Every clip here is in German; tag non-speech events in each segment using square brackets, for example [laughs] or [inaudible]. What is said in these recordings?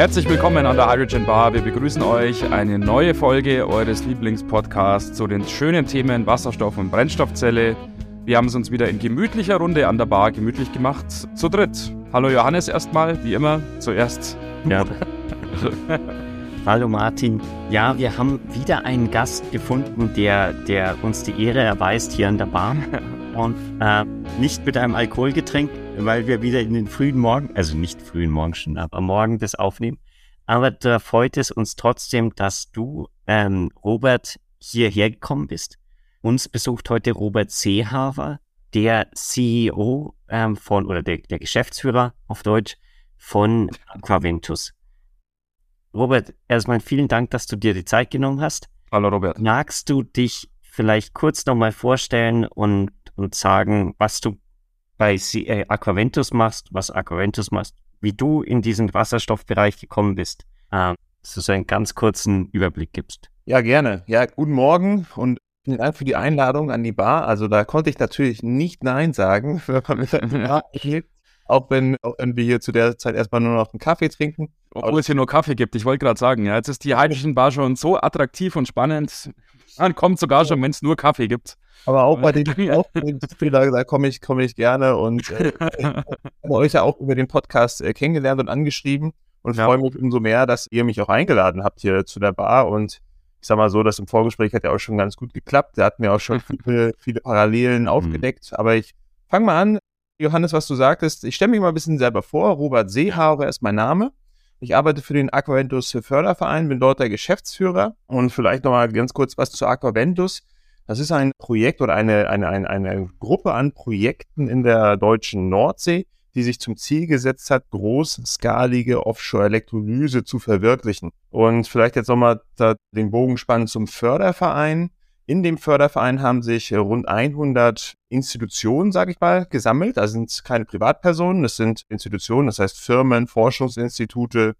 Herzlich willkommen an der Hydrogen Bar. Wir begrüßen euch eine neue Folge eures Lieblingspodcasts zu den schönen Themen Wasserstoff und Brennstoffzelle. Wir haben es uns wieder in gemütlicher Runde an der Bar gemütlich gemacht, zu dritt. Hallo Johannes erstmal, wie immer, zuerst. Ja. Hallo Martin. Ja, wir haben wieder einen Gast gefunden, der, der uns die Ehre erweist hier an der Bar. [laughs] Und äh, nicht mit einem Alkoholgetränk, weil wir wieder in den frühen Morgen, also nicht frühen Morgen schon, aber am Morgen das aufnehmen. Aber da freut es uns trotzdem, dass du, ähm, Robert, hierher gekommen bist. Uns besucht heute Robert Seehafer, der CEO ähm, von, oder der, der Geschäftsführer auf Deutsch von Aquaventus. Robert, erstmal vielen Dank, dass du dir die Zeit genommen hast. Hallo Robert. Magst du dich vielleicht kurz nochmal vorstellen und, und sagen, was du bei äh, Aquaventus machst, was Aquaventus machst, wie du in diesen Wasserstoffbereich gekommen bist, ähm, dass du so einen ganz kurzen Überblick gibst. Ja, gerne. Ja, guten Morgen und vielen Dank für die Einladung an die Bar. Also da konnte ich natürlich nicht Nein sagen, [laughs] [laughs] auch wenn, auch wenn wir hier zu der Zeit erstmal nur noch einen Kaffee trinken. Obwohl es hier nur Kaffee gibt, ich wollte gerade sagen, ja, jetzt ist die Hydrogen Bar schon so attraktiv und spannend. Man kommt sogar schon, wenn es nur Kaffee gibt. Aber auch bei den, [laughs] [laughs] auch da komme ich, komme ich gerne und äh, [laughs] habe euch ja auch über den Podcast äh, kennengelernt und angeschrieben und ja. freue mich umso mehr, dass ihr mich auch eingeladen habt hier zu der Bar und ich sag mal so, das im Vorgespräch hat ja auch schon ganz gut geklappt. Da hatten wir auch schon viele, viele Parallelen mhm. aufgedeckt. Aber ich fange mal an, Johannes, was du sagtest. Ich stelle mich mal ein bisschen selber vor. Robert Seehaber ist mein Name. Ich arbeite für den Aquaventus Förderverein, bin dort der Geschäftsführer. Und vielleicht nochmal ganz kurz was zu Aquaventus. Das ist ein Projekt oder eine, eine, eine, eine Gruppe an Projekten in der deutschen Nordsee, die sich zum Ziel gesetzt hat, großskalige Offshore-Elektrolyse zu verwirklichen. Und vielleicht jetzt nochmal den Bogen spannen zum Förderverein. In dem Förderverein haben sich rund 100 Institutionen, sage ich mal, gesammelt. Das sind keine Privatpersonen, das sind Institutionen, das heißt Firmen, Forschungsinstitute,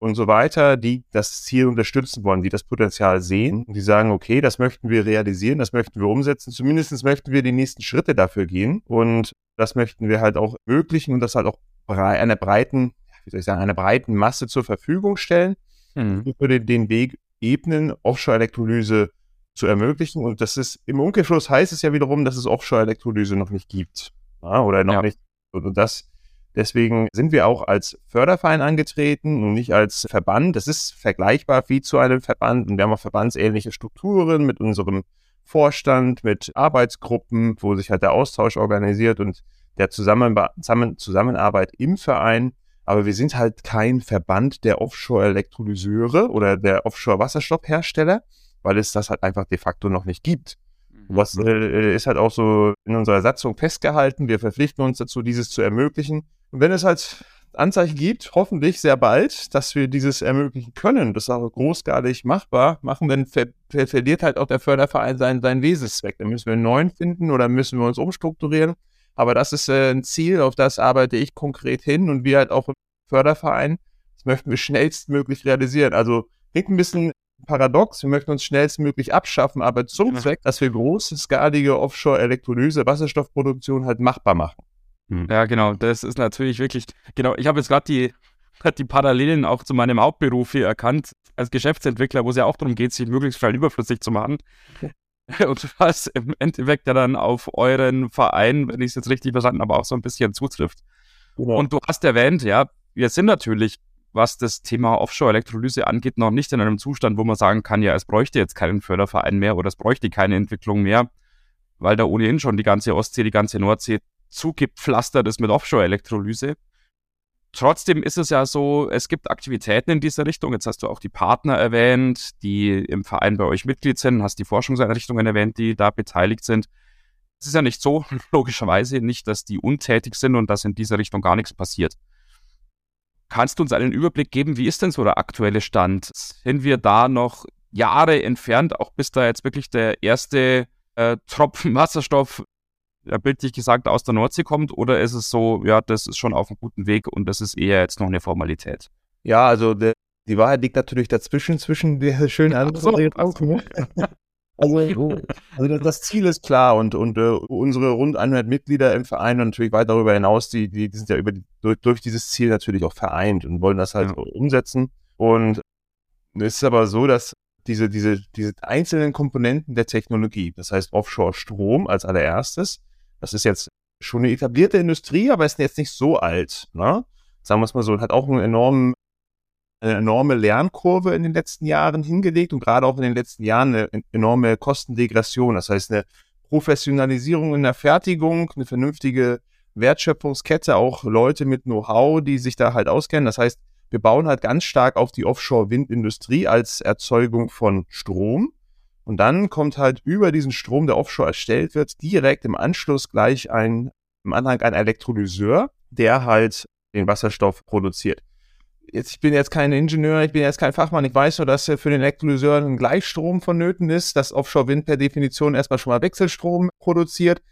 und so weiter, die das Ziel unterstützen wollen, die das Potenzial sehen und die sagen, okay, das möchten wir realisieren, das möchten wir umsetzen, zumindest möchten wir die nächsten Schritte dafür gehen und das möchten wir halt auch ermöglichen und das halt auch einer breiten, wie soll ich sagen, einer breiten Masse zur Verfügung stellen, mhm. für den, den Weg ebnen, Offshore-Elektrolyse zu ermöglichen und das ist, im Umkehrschluss heißt es ja wiederum, dass es Offshore-Elektrolyse noch nicht gibt ja, oder noch ja. nicht und das Deswegen sind wir auch als Förderverein angetreten und nicht als Verband. Das ist vergleichbar wie zu einem Verband und wir haben auch verbandsähnliche Strukturen mit unserem Vorstand, mit Arbeitsgruppen, wo sich halt der Austausch organisiert und der Zusammenba Zusammen Zusammenarbeit im Verein. Aber wir sind halt kein Verband der Offshore-Elektrolyseure oder der Offshore-Wasserstoffhersteller, weil es das halt einfach de facto noch nicht gibt. Mhm. Was äh, ist halt auch so in unserer Satzung festgehalten. Wir verpflichten uns dazu, dieses zu ermöglichen. Und wenn es halt Anzeichen gibt, hoffentlich sehr bald, dass wir dieses ermöglichen können, das ist auch großgradig machbar machen, dann ver ver verliert halt auch der Förderverein seinen, seinen Wesenszweck. Dann müssen wir einen neuen finden oder müssen wir uns umstrukturieren. Aber das ist äh, ein Ziel, auf das arbeite ich konkret hin und wir halt auch im Förderverein, das möchten wir schnellstmöglich realisieren. Also klingt ein bisschen paradox, wir möchten uns schnellstmöglich abschaffen, aber zum Zweck, dass wir große, skalige Offshore-Elektrolyse, Wasserstoffproduktion halt machbar machen. Hm. Ja, genau. Das ist natürlich wirklich, genau. Ich habe jetzt gerade die, die Parallelen auch zu meinem Hauptberuf hier erkannt, als Geschäftsentwickler, wo es ja auch darum geht, sich möglichst schnell überflüssig zu machen. Okay. [laughs] Und was im Endeffekt ja dann auf euren Verein, wenn ich es jetzt richtig verstanden habe, auch so ein bisschen zutrifft. Genau. Und du hast erwähnt, ja, wir sind natürlich, was das Thema Offshore-Elektrolyse angeht, noch nicht in einem Zustand, wo man sagen kann, ja, es bräuchte jetzt keinen Förderverein mehr oder es bräuchte keine Entwicklung mehr, weil da ohnehin schon die ganze Ostsee, die ganze Nordsee zugepflastert ist mit Offshore-Elektrolyse. Trotzdem ist es ja so, es gibt Aktivitäten in dieser Richtung. Jetzt hast du auch die Partner erwähnt, die im Verein bei euch Mitglied sind, hast die Forschungseinrichtungen erwähnt, die da beteiligt sind. Es ist ja nicht so, [laughs] logischerweise nicht, dass die untätig sind und dass in dieser Richtung gar nichts passiert. Kannst du uns einen Überblick geben, wie ist denn so der aktuelle Stand? Sind wir da noch Jahre entfernt, auch bis da jetzt wirklich der erste äh, Tropfen [laughs] Wasserstoff ja, bildlich gesagt aus der Nordsee kommt? Oder ist es so, ja, das ist schon auf einem guten Weg und das ist eher jetzt noch eine Formalität? Ja, also der, die Wahrheit liegt natürlich dazwischen, zwischen der schönen anderen so, Also, [laughs] also [laughs] das Ziel ist klar und, und uh, unsere rund 100 Mitglieder im Verein und natürlich weit darüber hinaus, die, die, die sind ja über die, durch, durch, dieses Ziel natürlich auch vereint und wollen das halt ja. umsetzen. Und es ist aber so, dass diese, diese, diese einzelnen Komponenten der Technologie, das heißt Offshore-Strom als allererstes, das ist jetzt schon eine etablierte Industrie, aber ist jetzt nicht so alt. Ne? Sagen wir es mal so, hat auch einen enormen eine enorme Lernkurve in den letzten Jahren hingelegt und gerade auch in den letzten Jahren eine enorme Kostendegression. Das heißt, eine Professionalisierung in der Fertigung, eine vernünftige Wertschöpfungskette, auch Leute mit Know-how, die sich da halt auskennen. Das heißt, wir bauen halt ganz stark auf die Offshore-Windindustrie als Erzeugung von Strom. Und dann kommt halt über diesen Strom, der offshore erstellt wird, direkt im Anschluss gleich ein, im Anhang ein Elektrolyseur, der halt den Wasserstoff produziert jetzt, ich bin jetzt kein Ingenieur, ich bin jetzt kein Fachmann, ich weiß nur, dass für den Elektrolyseur ein Gleichstrom vonnöten ist, dass Offshore-Wind per Definition erstmal schon mal Wechselstrom produziert.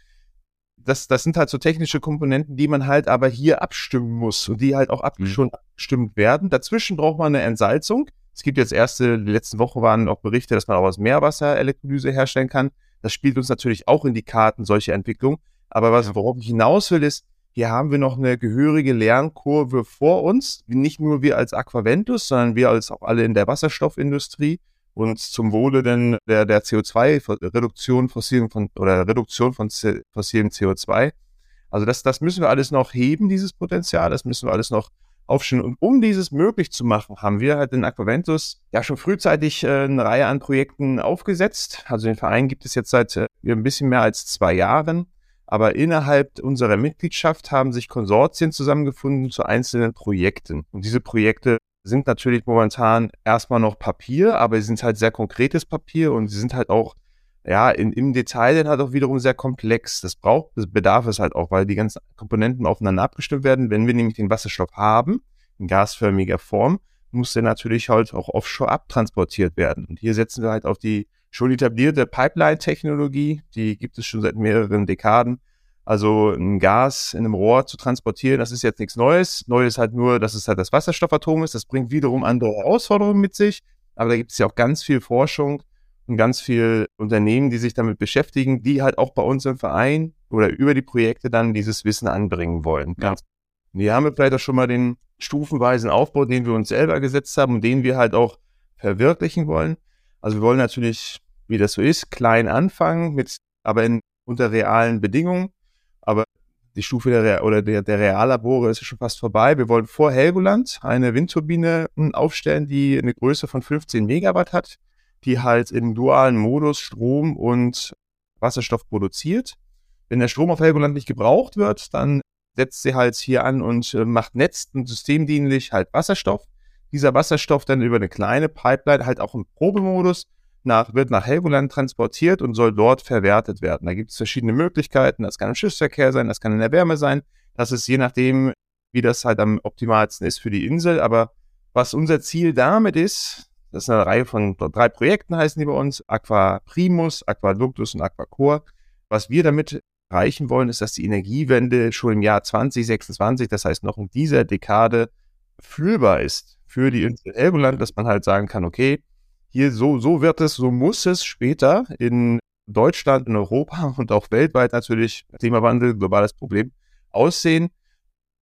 Das, das sind halt so technische Komponenten, die man halt aber hier abstimmen muss und die halt auch ab, mhm. schon abgestimmt werden. Dazwischen braucht man eine Entsalzung. Es gibt jetzt erste, die letzten Wochen waren auch Berichte, dass man auch aus Meerwasser Elektrolyse herstellen kann. Das spielt uns natürlich auch in die Karten, solche Entwicklungen. Aber was, worauf ich hinaus will, ist, hier haben wir noch eine gehörige Lernkurve vor uns. Nicht nur wir als Aquaventus, sondern wir als auch alle in der Wasserstoffindustrie und zum Wohle denn der, der CO2-Reduktion fossilen von, oder Reduktion von fossilem CO2. Also das, das müssen wir alles noch heben, dieses Potenzial. Das müssen wir alles noch aufstellen. Und um dieses möglich zu machen, haben wir halt in Aquaventus ja schon frühzeitig äh, eine Reihe an Projekten aufgesetzt. Also den Verein gibt es jetzt seit äh, ein bisschen mehr als zwei Jahren. Aber innerhalb unserer Mitgliedschaft haben sich Konsortien zusammengefunden zu einzelnen Projekten. Und diese Projekte sind natürlich momentan erstmal noch Papier, aber sie sind halt sehr konkretes Papier und sie sind halt auch, ja, in, im Detail dann halt auch wiederum sehr komplex. Das braucht, das bedarf es halt auch, weil die ganzen Komponenten aufeinander abgestimmt werden. Wenn wir nämlich den Wasserstoff haben, in gasförmiger Form, muss der natürlich halt auch offshore abtransportiert werden. Und hier setzen wir halt auf die schon etablierte Pipeline-Technologie, die gibt es schon seit mehreren Dekaden. Also ein Gas in einem Rohr zu transportieren, das ist jetzt nichts Neues. Neu ist halt nur, dass es halt das Wasserstoffatom ist. Das bringt wiederum andere Herausforderungen mit sich. Aber da gibt es ja auch ganz viel Forschung und ganz viel Unternehmen, die sich damit beschäftigen, die halt auch bei uns im Verein oder über die Projekte dann dieses Wissen anbringen wollen. Ja. Hier haben wir vielleicht auch schon mal den stufenweisen Aufbau, den wir uns selber gesetzt haben und den wir halt auch verwirklichen wollen. Also wir wollen natürlich wie das so ist, klein anfangen, mit, aber in, unter realen Bedingungen. Aber die Stufe der, oder der, der Reallabore ist schon fast vorbei. Wir wollen vor Helgoland eine Windturbine hm, aufstellen, die eine Größe von 15 Megawatt hat, die halt im dualen Modus Strom und Wasserstoff produziert. Wenn der Strom auf Helgoland nicht gebraucht wird, dann setzt sie halt hier an und äh, macht netz- und systemdienlich halt Wasserstoff. Dieser Wasserstoff dann über eine kleine Pipeline halt auch im Probemodus nach, wird nach Helgoland transportiert und soll dort verwertet werden. Da gibt es verschiedene Möglichkeiten. Das kann im Schiffsverkehr sein, das kann in der Wärme sein. Das ist je nachdem, wie das halt am optimalsten ist für die Insel. Aber was unser Ziel damit ist, das ist eine Reihe von drei Projekten heißen die bei uns, Aqua Primus, Aquaductus und Aquacore. Was wir damit erreichen wollen, ist, dass die Energiewende schon im Jahr 2026, das heißt noch in dieser Dekade, fühlbar ist für die Insel Helgoland, dass man halt sagen kann, okay, hier so, so wird es, so muss es später in Deutschland, in Europa [laughs] und auch weltweit natürlich, Klimawandel, globales Problem, aussehen,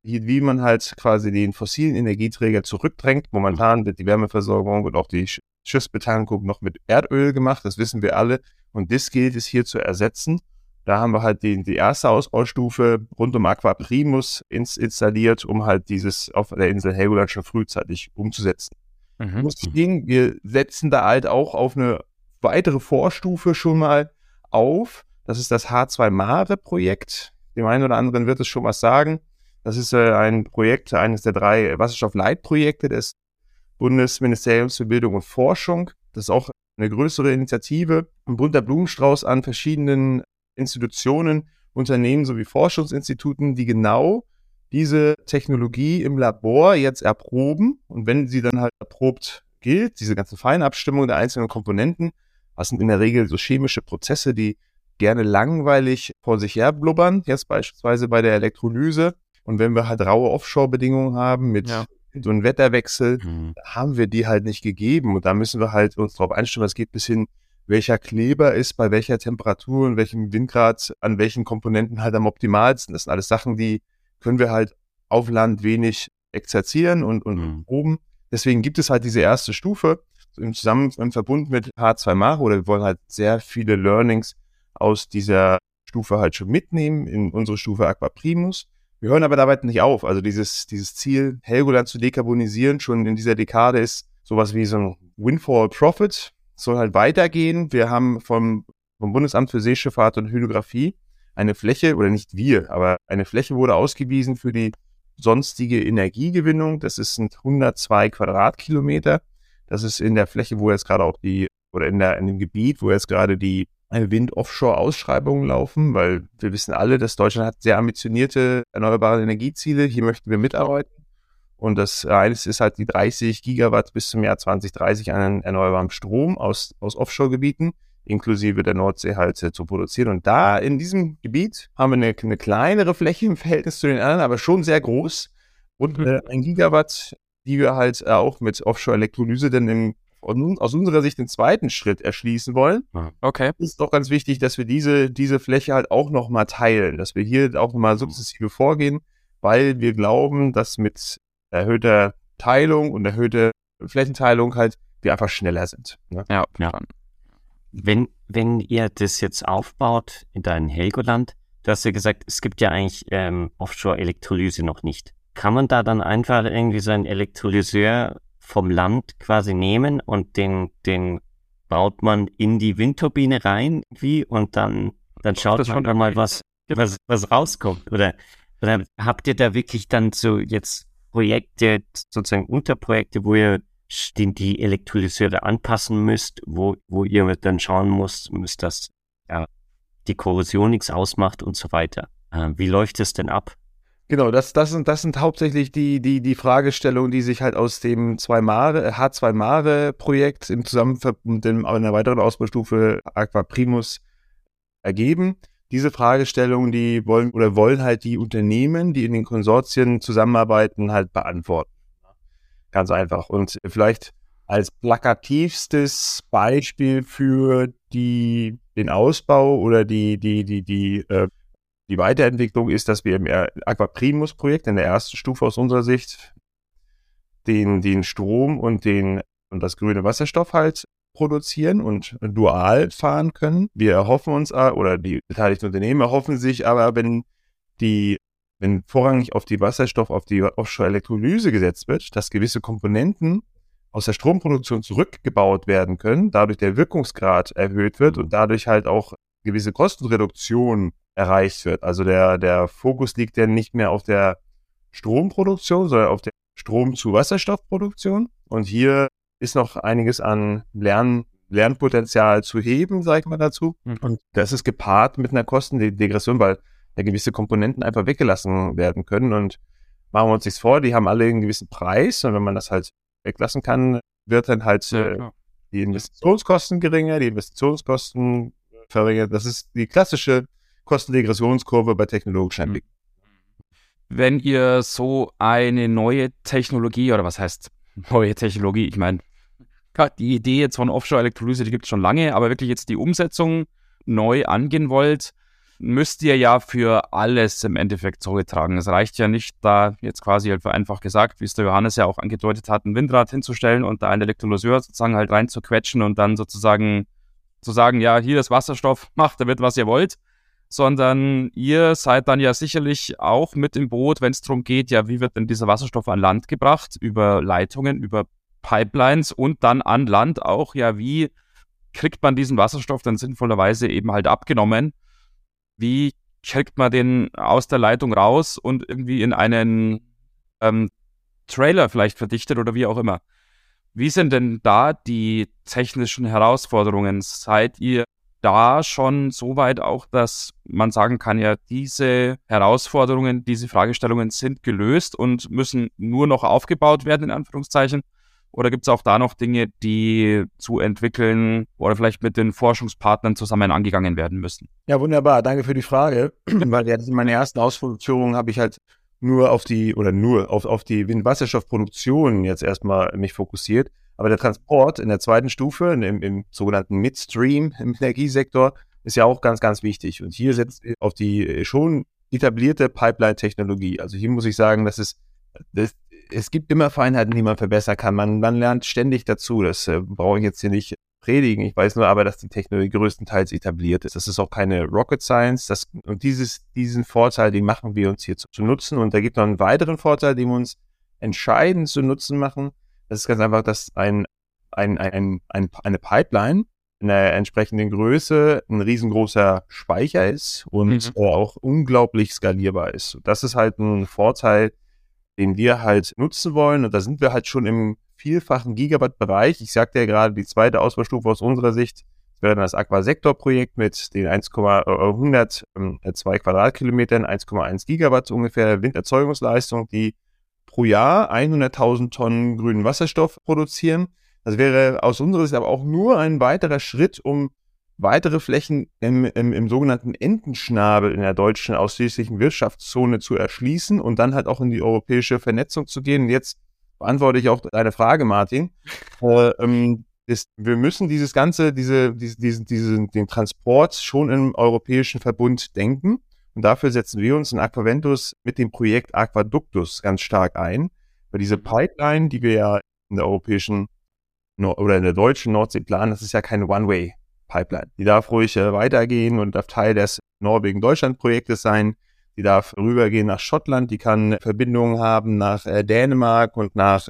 wie man halt quasi den fossilen Energieträger zurückdrängt. Momentan wird die Wärmeversorgung und auch die Schiffsbetankung noch mit Erdöl gemacht, das wissen wir alle. Und das gilt es hier zu ersetzen. Da haben wir halt die, die erste Ausbaustufe rund um Aqua Primus ins, installiert, um halt dieses auf der Insel Helgoland schon frühzeitig umzusetzen. Mhm. Muss gehen. Wir setzen da halt auch auf eine weitere Vorstufe schon mal auf. Das ist das H2 Mare Projekt. Dem einen oder anderen wird es schon was sagen. Das ist äh, ein Projekt, eines der drei Wasserstoffleitprojekte des Bundesministeriums für Bildung und Forschung. Das ist auch eine größere Initiative, ein bunter Blumenstrauß an verschiedenen Institutionen, Unternehmen sowie Forschungsinstituten, die genau diese Technologie im Labor jetzt erproben und wenn sie dann halt erprobt gilt, diese ganze Feinabstimmung der einzelnen Komponenten, was sind in der Regel so chemische Prozesse, die gerne langweilig vor sich her blubbern, jetzt beispielsweise bei der Elektrolyse. Und wenn wir halt raue Offshore-Bedingungen haben mit ja. so einem Wetterwechsel, mhm. haben wir die halt nicht gegeben. Und da müssen wir halt uns darauf einstellen, es geht bis hin welcher Kleber ist bei welcher Temperatur und welchem Windgrad an welchen Komponenten halt am optimalsten. Das sind alles Sachen, die können wir halt auf Land wenig exerzieren und, und mhm. oben. Deswegen gibt es halt diese erste Stufe im Zusammen im Verbund mit H2 Mare oder wir wollen halt sehr viele Learnings aus dieser Stufe halt schon mitnehmen in unsere Stufe Aqua Primus. Wir hören aber dabei nicht auf. Also dieses, dieses Ziel, Helgoland zu dekarbonisieren, schon in dieser Dekade ist sowas wie so ein Windfall Profit, soll halt weitergehen. Wir haben vom, vom Bundesamt für Seeschifffahrt und Hydrographie eine Fläche, oder nicht wir, aber eine Fläche wurde ausgewiesen für die sonstige Energiegewinnung. Das ist 102 Quadratkilometer. Das ist in der Fläche, wo jetzt gerade auch die, oder in, der, in dem Gebiet, wo jetzt gerade die Wind-Offshore-Ausschreibungen laufen, weil wir wissen alle, dass Deutschland hat sehr ambitionierte erneuerbare Energieziele. Hier möchten wir mitarbeiten. Und das eine ist halt die 30 Gigawatt bis zum Jahr 2030 an erneuerbarem Strom aus, aus Offshore-Gebieten, inklusive der Nordsee halt zu produzieren. Und da in diesem Gebiet haben wir eine, eine kleinere Fläche im Verhältnis zu den anderen, aber schon sehr groß. Und äh, ein Gigawatt, die wir halt äh, auch mit Offshore-Elektrolyse dann im, aus unserer Sicht den zweiten Schritt erschließen wollen. Okay. Ist doch ganz wichtig, dass wir diese, diese Fläche halt auch nochmal teilen, dass wir hier auch nochmal sukzessive vorgehen, weil wir glauben, dass mit erhöhter Teilung und erhöhte Flächenteilung halt wir einfach schneller sind. Ne? Ja, ja. Wenn, wenn ihr das jetzt aufbaut in deinem Helgoland, du hast ja gesagt, es gibt ja eigentlich ähm, Offshore-Elektrolyse noch nicht. Kann man da dann einfach irgendwie so einen Elektrolyseur vom Land quasi nehmen und den, den baut man in die Windturbine rein wie und dann, dann schaut man dann mal, was, was, was rauskommt? Oder, oder habt ihr da wirklich dann so jetzt Projekte, sozusagen Unterprojekte, wo ihr die Elektrolyseure anpassen müsst, wo, wo ihr dann schauen müsst, müsst dass ja, die Korrosion nichts ausmacht und so weiter. Äh, wie läuft es denn ab? Genau, das, das, sind, das sind hauptsächlich die, die, die Fragestellungen, die sich halt aus dem Mare, H2 Mare Projekt im Zusammenverbund mit einer weiteren Ausbaustufe Aqua Primus ergeben diese Fragestellungen, die wollen oder wollen halt die Unternehmen, die in den Konsortien zusammenarbeiten, halt beantworten. Ganz einfach. Und vielleicht als plakativstes Beispiel für die, den Ausbau oder die, die, die, die, äh, die Weiterentwicklung ist, dass wir im Aquaprimus-Projekt in der ersten Stufe aus unserer Sicht den, den Strom und den und das grüne Wasserstoff halt produzieren und dual fahren können. Wir erhoffen uns, äh, oder die beteiligten Unternehmen erhoffen sich aber, wenn die, wenn vorrangig auf die Wasserstoff, auf die Offshore-Elektrolyse gesetzt wird, dass gewisse Komponenten aus der Stromproduktion zurückgebaut werden können, dadurch der Wirkungsgrad erhöht wird und dadurch halt auch gewisse Kostenreduktion erreicht wird. Also der, der Fokus liegt ja nicht mehr auf der Stromproduktion, sondern auf der Strom zu Wasserstoffproduktion. Und hier ist noch einiges an Lern Lernpotenzial zu heben, sage ich mal dazu. Mhm. Und das ist gepaart mit einer Kostendegression, weil ja gewisse Komponenten einfach weggelassen werden können. Und machen wir uns nichts vor, die haben alle einen gewissen Preis. Und wenn man das halt weglassen kann, wird dann halt äh, die Investitionskosten geringer, die Investitionskosten verringert. Das ist die klassische Kostendegressionskurve bei technologischen mhm. Entwicklungen. Wenn ihr so eine neue Technologie oder was heißt neue Technologie, ich meine, die Idee jetzt von Offshore-Elektrolyse, die gibt es schon lange, aber wirklich jetzt die Umsetzung neu angehen wollt, müsst ihr ja für alles im Endeffekt Sorge tragen. Es reicht ja nicht, da jetzt quasi halt einfach gesagt, wie es der Johannes ja auch angedeutet hat, ein Windrad hinzustellen und da einen Elektrolyseur sozusagen halt reinzuquetschen und dann sozusagen zu sagen, ja, hier ist Wasserstoff, [laughs] macht damit, was ihr wollt, sondern ihr seid dann ja sicherlich auch mit im Boot, wenn es darum geht, ja, wie wird denn dieser Wasserstoff an Land gebracht, über Leitungen, über Pipelines und dann an Land auch, ja, wie kriegt man diesen Wasserstoff dann sinnvollerweise eben halt abgenommen? Wie kriegt man den aus der Leitung raus und irgendwie in einen ähm, Trailer vielleicht verdichtet oder wie auch immer? Wie sind denn da die technischen Herausforderungen? Seid ihr da schon so weit auch, dass man sagen kann, ja, diese Herausforderungen, diese Fragestellungen sind gelöst und müssen nur noch aufgebaut werden, in Anführungszeichen? Oder gibt es auch da noch Dinge, die zu entwickeln oder vielleicht mit den Forschungspartnern zusammen angegangen werden müssen? Ja, wunderbar. Danke für die Frage. [clears throat] Weil jetzt in meiner ersten Ausführung habe ich halt nur auf die oder nur auf, auf die Windwasserstoffproduktion jetzt erstmal mich fokussiert. Aber der Transport in der zweiten Stufe, im, im sogenannten Midstream im Energiesektor, ist ja auch ganz, ganz wichtig. Und hier setzt auf die schon etablierte Pipeline-Technologie. Also hier muss ich sagen, dass es, das, es gibt immer Feinheiten, die man verbessern kann. Man, man lernt ständig dazu. Das äh, brauche ich jetzt hier nicht predigen. Ich weiß nur aber, dass die Technologie größtenteils etabliert ist. Das ist auch keine Rocket Science. Das, und dieses, diesen Vorteil, den machen wir uns hier zu, zu nutzen. Und da gibt es noch einen weiteren Vorteil, den wir uns entscheidend zu nutzen machen. Das ist ganz einfach, dass ein, ein, ein, ein, eine Pipeline in der entsprechenden Größe ein riesengroßer Speicher ist und mhm. Auch unglaublich skalierbar ist. Das ist halt ein Vorteil, den wir halt nutzen wollen. Und da sind wir halt schon im vielfachen Gigawatt-Bereich. Ich sagte ja gerade, die zweite Ausbaustufe aus unserer Sicht wäre dann das Aquasektor-Projekt mit den 1,102 äh, Quadratkilometern, 1,1 Gigawatt ungefähr Winderzeugungsleistung, die pro Jahr 100.000 Tonnen grünen Wasserstoff produzieren. Das wäre aus unserer Sicht aber auch nur ein weiterer Schritt, um weitere Flächen im, im, im sogenannten Entenschnabel in der deutschen ausschließlichen Wirtschaftszone zu erschließen und dann halt auch in die europäische Vernetzung zu gehen. Und jetzt beantworte ich auch deine Frage, Martin. [laughs] Äh, ähm, ist, wir müssen dieses ganze, diese, diese, diesen, diesen, den Transport schon im europäischen Verbund denken. Und dafür setzen wir uns in Aquaventus mit dem Projekt Aquaductus ganz stark ein. Weil diese Pipeline, die wir ja in der europäischen oder in der deutschen Nordsee planen, das ist ja keine One-Way-Pipeline. Die darf ruhig äh, weitergehen und darf Teil des Norwegen-Deutschland-Projektes sein. Die darf rübergehen nach Schottland, die kann Verbindungen haben nach äh, Dänemark und nach,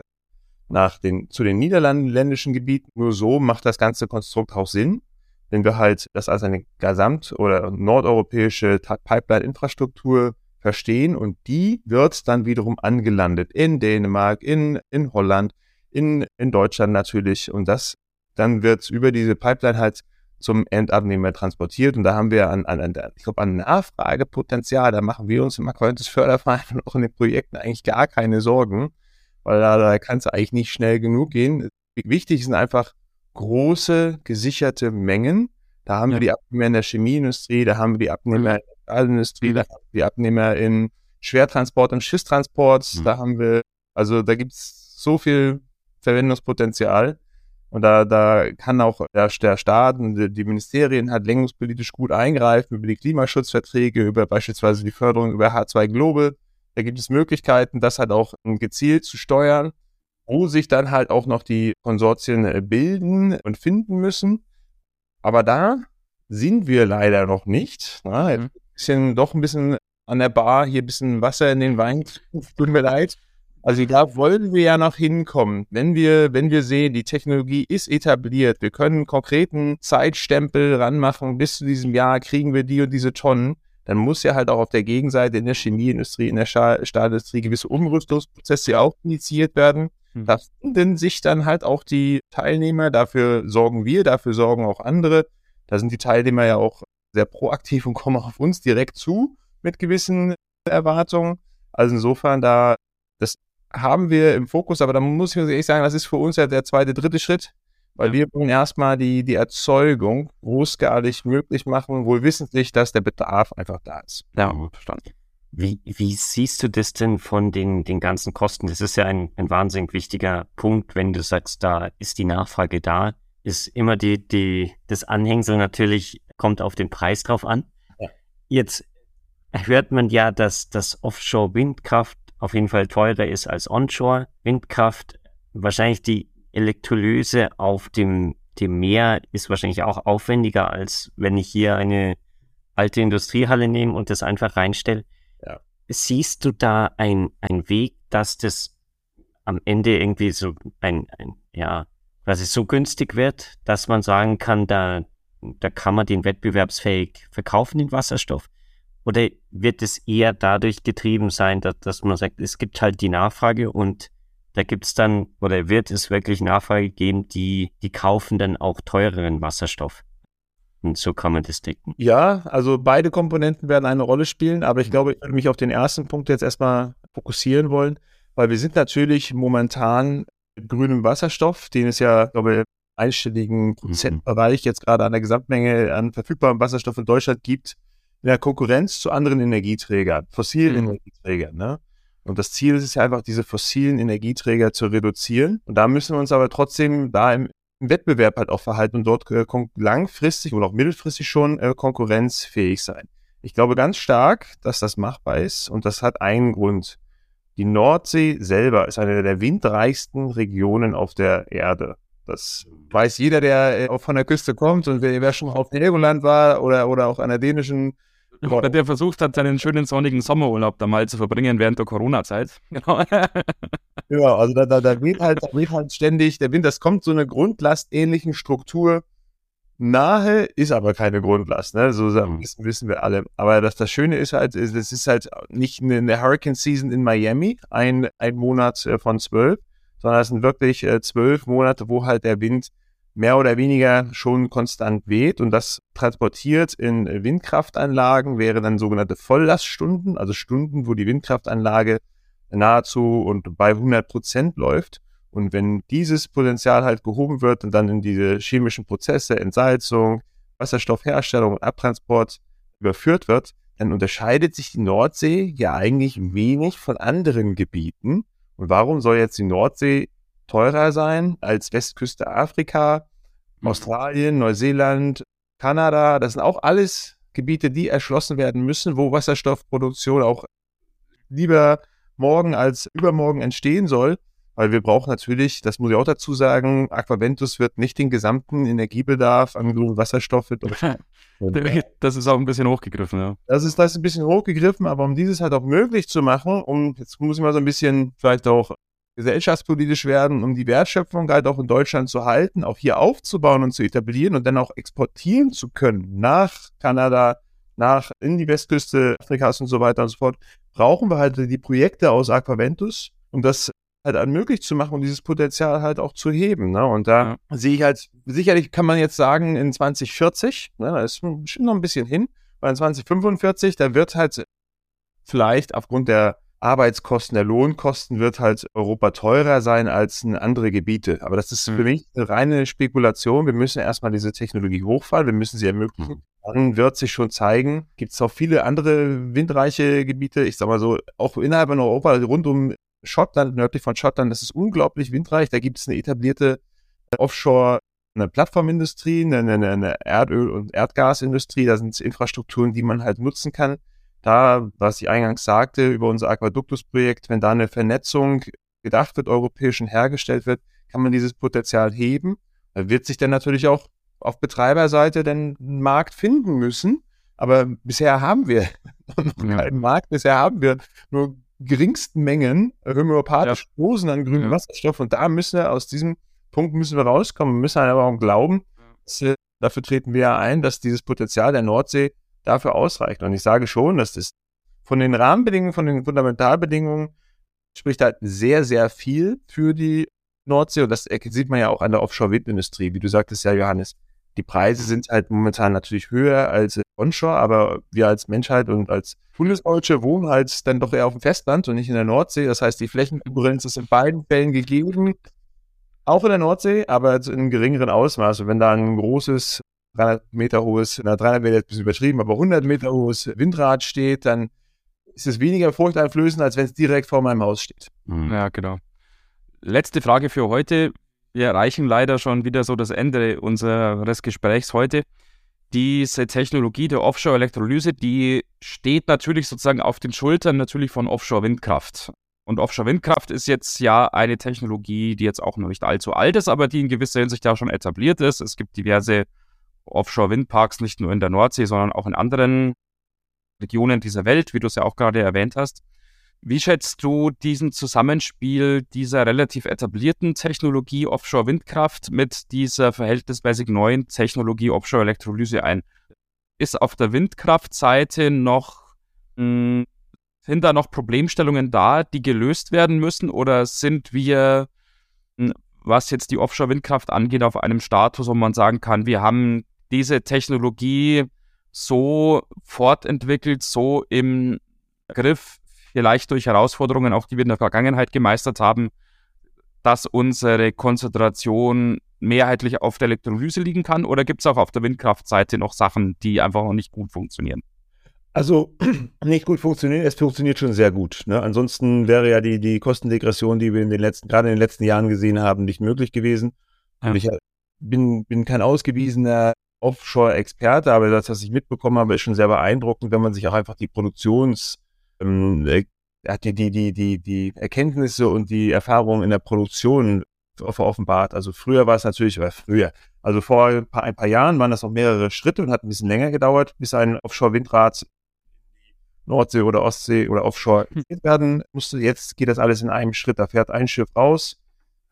nach den, zu den niederländischen Gebieten. Nur so macht das ganze Konstrukt auch Sinn, wenn wir halt das als eine gesamt- oder nordeuropäische Pipeline-Infrastruktur verstehen und die wird dann wiederum angelandet in Dänemark, in, in Holland, in, in Deutschland natürlich. Und das, dann wird über diese Pipeline halt zum Endabnehmer transportiert. Und da haben wir an, an, an ich glaube, an Nachfragepotenzial, da machen wir uns im Aquarius Förderverein und [laughs] auch in den Projekten eigentlich gar keine Sorgen, weil da, da kann es eigentlich nicht schnell genug gehen. Wichtig sind einfach große, gesicherte Mengen. Da haben ja. wir die Abnehmer in der Chemieindustrie, da haben wir die Abnehmer in der Stahlindustrie, mhm. da haben wir die Abnehmer in Schwertransport und Schiffstransport, mhm. da haben wir, also da gibt es so viel Verwendungspotenzial. Und da, da kann auch der, der Staat und die, Ministerien halt lenkungspolitisch gut eingreifen über die Klimaschutzverträge, über beispielsweise die Förderung über H2 Global. Da gibt es Möglichkeiten, das halt auch gezielt zu steuern, wo sich dann halt auch noch die Konsortien äh, bilden und finden müssen. Aber da sind wir leider noch nicht. Na, ein bisschen, doch ein bisschen an der Bar, hier ein bisschen Wasser in den Wein. [laughs] Tut mir leid. Also da wollen wir ja noch hinkommen. Wenn wir, wenn wir sehen, die Technologie ist etabliert, wir können einen konkreten Zeitstempel ranmachen, bis zu diesem Jahr kriegen wir die und diese Tonnen, dann muss ja halt auch auf der Gegenseite in der Chemieindustrie, in der Stahlindustrie gewisse Umrüstungsprozesse auch initiiert werden. Hm. Da finden sich dann halt auch die Teilnehmer, dafür sorgen wir, dafür sorgen auch andere. Da sind die Teilnehmer ja auch sehr proaktiv und kommen auf uns direkt zu mit gewissen Erwartungen. Also insofern da, das haben wir im Fokus, aber da muss ich ehrlich sagen, das ist für uns ja der zweite, dritte Schritt, weil ja. wir wollen erstmal die, die Erzeugung großskalig möglich machen, wohl wissentlich, dass der Bedarf einfach da ist. Ja, verstanden. Wie, wie siehst du das denn von den, den ganzen Kosten? Das ist ja ein, ein wahnsinnig wichtiger Punkt, wenn du sagst, da ist die Nachfrage da, ist immer die, die, das Anhängsel natürlich, kommt auf den Preis drauf an. Ja. Jetzt hört man ja, dass das Offshore-Windkraft auf jeden Fall teurer ist als Onshore. Windkraft, wahrscheinlich die Elektrolyse auf dem, dem Meer ist wahrscheinlich auch aufwendiger, als wenn ich hier eine alte Industriehalle nehme und das einfach reinstelle. Ja. Siehst du da ein, ein Weg, dass das am Ende irgendwie so ein, ein ja, quasi so günstig wird, dass man sagen kann, da, da kann man den wettbewerbsfähig verkaufen, den Wasserstoff? Oder wird es eher dadurch getrieben sein, dass, dass man sagt, es gibt halt die Nachfrage und da gibt es dann oder wird es wirklich Nachfrage geben, die, die kaufen dann auch teureren Wasserstoff. Und so kann man das decken. Ja, also beide Komponenten werden eine Rolle spielen, aber ich glaube, ich würde mich auf den ersten Punkt jetzt erstmal fokussieren wollen, weil wir sind natürlich momentan mit grünem Wasserstoff, den es ja, glaube ich, einstelligen mhm. Prozentbereich jetzt gerade an der Gesamtmenge an verfügbarem Wasserstoff in Deutschland gibt, in der Konkurrenz zu anderen Energieträgern, fossilen mhm. Energieträgern. Ne? Und das Ziel ist es ja einfach, diese fossilen Energieträger zu reduzieren. Und da müssen wir uns aber trotzdem da im, im Wettbewerb halt auch verhalten und dort äh, langfristig oder auch mittelfristig schon äh, konkurrenzfähig sein. Ich glaube ganz stark, dass das machbar ist und das hat einen Grund. Die Nordsee selber ist eine der windreichsten Regionen auf der Erde. Das weiß jeder, der äh, von der Küste kommt und wer, schon auf Helgoland war oder, oder auch an der dänischen oder der versucht hat, seinen schönen sonnigen Sommerurlaub da mal zu verbringen während der Corona-Zeit. [laughs] Genau. ja, also da, da, da weht halt, da weht halt ständig der Wind. Das kommt so eine grundlastähnlichen Struktur nahe, ist aber keine Grundlast. Ne? So mhm. wissen, wissen wir alle. Aber das, das Schöne ist halt, es ist halt nicht eine Hurricane Season in Miami, ein, ein Monat äh, von zwölf, sondern es sind wirklich äh, zwölf Monate, wo halt der Wind mehr oder weniger schon konstant weht und das transportiert in Windkraftanlagen wäre dann sogenannte Volllaststunden, also Stunden, wo die Windkraftanlage nahezu und bei 100 Prozent läuft. Und wenn dieses Potenzial halt gehoben wird und dann in diese chemischen Prozesse, Entsalzung, Wasserstoffherstellung und Abtransport überführt wird, dann unterscheidet sich die Nordsee ja eigentlich wenig von anderen Gebieten. Und warum soll jetzt die Nordsee teurer sein als Westküste Afrika, mhm. Australien, Neuseeland, Kanada. Das sind auch alles Gebiete, die erschlossen werden müssen, wo Wasserstoffproduktion auch lieber morgen als übermorgen entstehen soll. Weil wir brauchen natürlich, das muss ich auch dazu sagen, Aquaventus wird nicht den gesamten Energiebedarf an Wasserstoff. [laughs] das ist auch ein bisschen hochgegriffen, ja. Das ist, das ist ein bisschen hochgegriffen, aber um dieses halt auch möglich zu machen, um, jetzt muss ich mal so ein bisschen vielleicht auch gesellschaftspolitisch werden, um die Wertschöpfung halt auch in Deutschland zu halten, auch hier aufzubauen und zu etablieren und dann auch exportieren zu können nach Kanada, nach in die Westküste Afrikas und so weiter und so fort, brauchen wir halt die Projekte aus Aquaventus, um das halt möglich zu machen und dieses Potenzial halt auch zu heben. Ne? Und da ja. sehe ich halt, sicherlich kann man jetzt sagen, in 2040, ne, da ist bestimmt noch ein bisschen hin, weil in 2045, da wird halt vielleicht aufgrund der Arbeitskosten, der Lohnkosten wird halt Europa teurer sein als andere Gebiete. Aber das ist für mhm. mich eine reine Spekulation. Wir müssen erstmal diese Technologie hochfahren, wir müssen sie ermöglichen. Mhm. Dann wird sich schon zeigen, gibt es auch viele andere windreiche Gebiete, ich sag mal so, auch innerhalb von Europa, rund um Schottland, nördlich von Schottland, das ist unglaublich windreich. Da gibt es eine etablierte Offshore- eine Plattformindustrie, eine, eine Erdöl- und Erdgasindustrie, da sind Infrastrukturen, die man halt nutzen kann da, was ich eingangs sagte, über unser Aquaductus-Projekt, wenn da eine Vernetzung gedacht wird, europäisch und hergestellt wird, kann man dieses Potenzial heben. Da wird sich dann natürlich auch auf Betreiberseite den Markt finden müssen. Aber bisher haben wir [laughs] noch keinen Markt. Bisher haben wir nur geringsten Mengen homöopathisch ja. Dosen an grünem ja. Wasserstoff. Und da müssen wir, aus diesem Punkt müssen wir rauskommen. Wir müssen aber auch glauben, dass, dafür treten wir ja ein, dass dieses Potenzial der Nordsee dafür ausreicht. Und ich sage schon, dass das von den Rahmenbedingungen, von den Fundamentalbedingungen spricht halt sehr, sehr viel für die Nordsee. Und das sieht man ja auch an der Offshore-Windindustrie, wie du sagtest ja, Johannes. Die Preise sind halt momentan natürlich höher als onshore, aber wir als Menschheit und als Bundesdeutsche wohnen halt dann doch eher auf dem Festland und nicht in der Nordsee. Das heißt, die Flächenkonkurrenz ist in beiden Fällen gegeben. Auch in der Nordsee, aber in geringeren Ausmaß. Und wenn da ein großes 300 Meter hohes, na 300 Meter ist ein bisschen übertrieben, aber 100 Meter hohes Windrad steht, dann ist es weniger furchteinflößend, als wenn es direkt vor meinem Haus steht. Mhm. Ja, genau. Letzte Frage für heute. Wir erreichen leider schon wieder so das Ende unseres Gesprächs heute. Diese Technologie der Offshore-Elektrolyse, die steht natürlich sozusagen auf den Schultern natürlich von Offshore-Windkraft. Und Offshore-Windkraft ist jetzt ja eine Technologie, die jetzt auch noch nicht allzu alt ist, aber die in gewisser Hinsicht ja schon etabliert ist. Es gibt diverse Offshore-Windparks nicht nur in der Nordsee, sondern auch in anderen Regionen dieser Welt, wie du es ja auch gerade erwähnt hast. Wie schätzt du diesen Zusammenspiel dieser relativ etablierten Technologie Offshore-Windkraft mit dieser verhältnismäßig neuen Technologie Offshore-Elektrolyse ein? Ist auf der Windkraftseite noch, mh, hm, sind da noch Problemstellungen da, die gelöst werden müssen oder sind wir, hm, was jetzt die Offshore-Windkraft angeht, auf einem Status, wo man sagen kann, wir haben diese Technologie so fortentwickelt, so im Griff, vielleicht durch Herausforderungen, auch die wir in der Vergangenheit gemeistert haben, dass unsere Konzentration mehrheitlich auf der Elektrolyse liegen kann? Oder gibt es auch auf der Windkraftseite noch Sachen, die einfach noch nicht gut funktionieren? Also [clears throat] nicht gut funktionieren, es funktioniert schon sehr gut. Ne? Ansonsten wäre ja die, die Kostendegression, die wir in den letzten, gerade in den letzten Jahren gesehen haben, nicht möglich gewesen. Ja. Und ich bin, bin kein ausgewiesener Offshore-Experte, aber das, was ich mitbekommen habe, ist schon sehr beeindruckend, wenn man sich auch einfach die Produktions, ähm, äh, die, die, die, die, die Erkenntnisse und die Erfahrungen in der Produktion offenbart. Also früher war es natürlich, oder früher, also vor ein paar, ein paar Jahren waren das noch mehrere Schritte und hat ein bisschen länger gedauert, bis ein Offshore-Windrad Nordsee oder Ostsee oder Offshore hm. werden musste. Jetzt geht das alles in einem Schritt. Da fährt ein Schiff raus.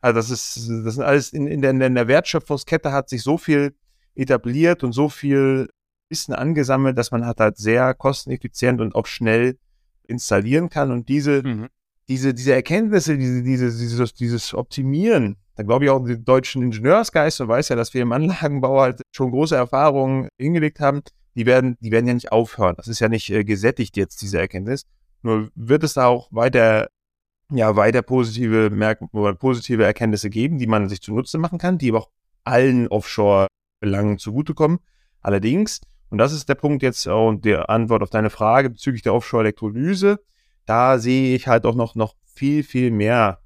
Also das ist, das sind alles in, in, der, in der Wertschöpfungskette hat sich so viel etabliert und so viel Wissen angesammelt, dass man halt, halt sehr kosteneffizient und auch schnell installieren kann. Und diese, mhm. diese, diese Erkenntnisse, diese, diese, dieses, dieses Optimieren, da glaube ich auch den deutschen Ingenieursgeist und weiß ja, dass wir im Anlagenbau halt schon große Erfahrungen hingelegt haben, die werden, die werden ja nicht aufhören. Das ist ja nicht äh, gesättigt jetzt, diese Erkenntnis. Nur wird es da auch weiter, ja, weiter positive Merk oder positive Erkenntnisse geben, die man sich zunutze machen kann, die aber auch allen Offshore-Belangen zugutekommen. Allerdings, und das ist der Punkt jetzt und die Antwort auf deine Frage bezüglich der Offshore-Elektrolyse, da sehe ich halt auch noch, noch viel, viel mehr,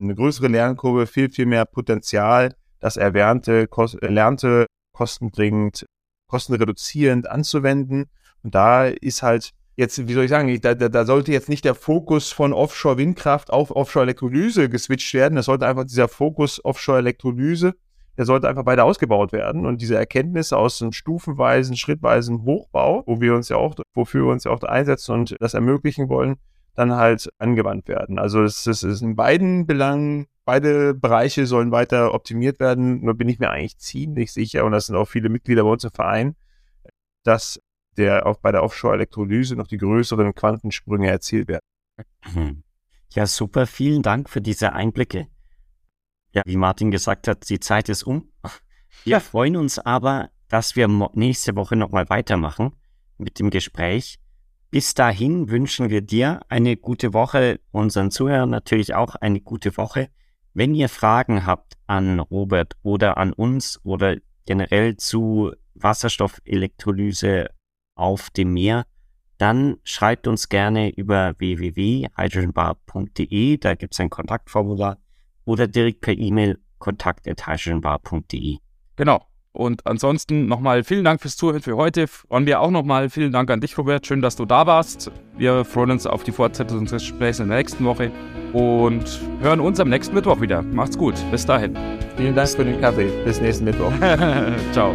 eine größere Lernkurve, viel, viel mehr Potenzial, das erwähnte, kos erlernte kostenbringend kostenreduzierend anzuwenden. Und da ist halt jetzt, wie soll ich sagen, da, da, da sollte jetzt nicht der Fokus von Offshore-Windkraft auf Offshore-Elektrolyse geswitcht werden. Das sollte einfach dieser Fokus Offshore-Elektrolyse, der sollte einfach weiter ausgebaut werden. Und diese Erkenntnisse aus einem stufenweisen, schrittweisen Hochbau, wo wir uns ja auch, wofür wir uns ja auch einsetzen und das ermöglichen wollen, dann halt angewandt werden. Also es, es ist in beiden Belangen Beide Bereiche sollen weiter optimiert werden. Nur bin ich mir eigentlich ziemlich sicher, und das sind auch viele Mitglieder bei uns im Verein, dass der auch bei der Offshore-Elektrolyse noch die größeren Quantensprünge erzielt werden. Mhm. Ja, super. Vielen Dank für diese Einblicke. Ja, wie Martin gesagt hat, die Zeit ist um. Wir ja. freuen uns aber, dass wir nächste Woche nochmal weitermachen mit dem Gespräch. Bis dahin wünschen wir dir eine gute Woche, unseren Zuhörern natürlich auch eine gute Woche. Wenn ihr Fragen habt an Robert oder an uns oder generell zu Wasserstoffelektrolyse auf dem Meer, dann schreibt uns gerne über www.hydrogenbar.de, da gibt es ein Kontaktformular, oder direkt per E-Mail kontakt.hydrogenbar.de. Genau. Und ansonsten nochmal vielen Dank fürs Zuhören für heute. Und wir auch nochmal vielen Dank an dich, Robert. Schön, dass du da warst. Wir freuen uns auf die Fortsetzung unseres Gesprächs in der nächsten Woche und hören uns am nächsten Mittwoch wieder. Macht's gut. Bis dahin. Vielen Dank für den Kaffee. Bis nächsten Mittwoch. [laughs] Ciao.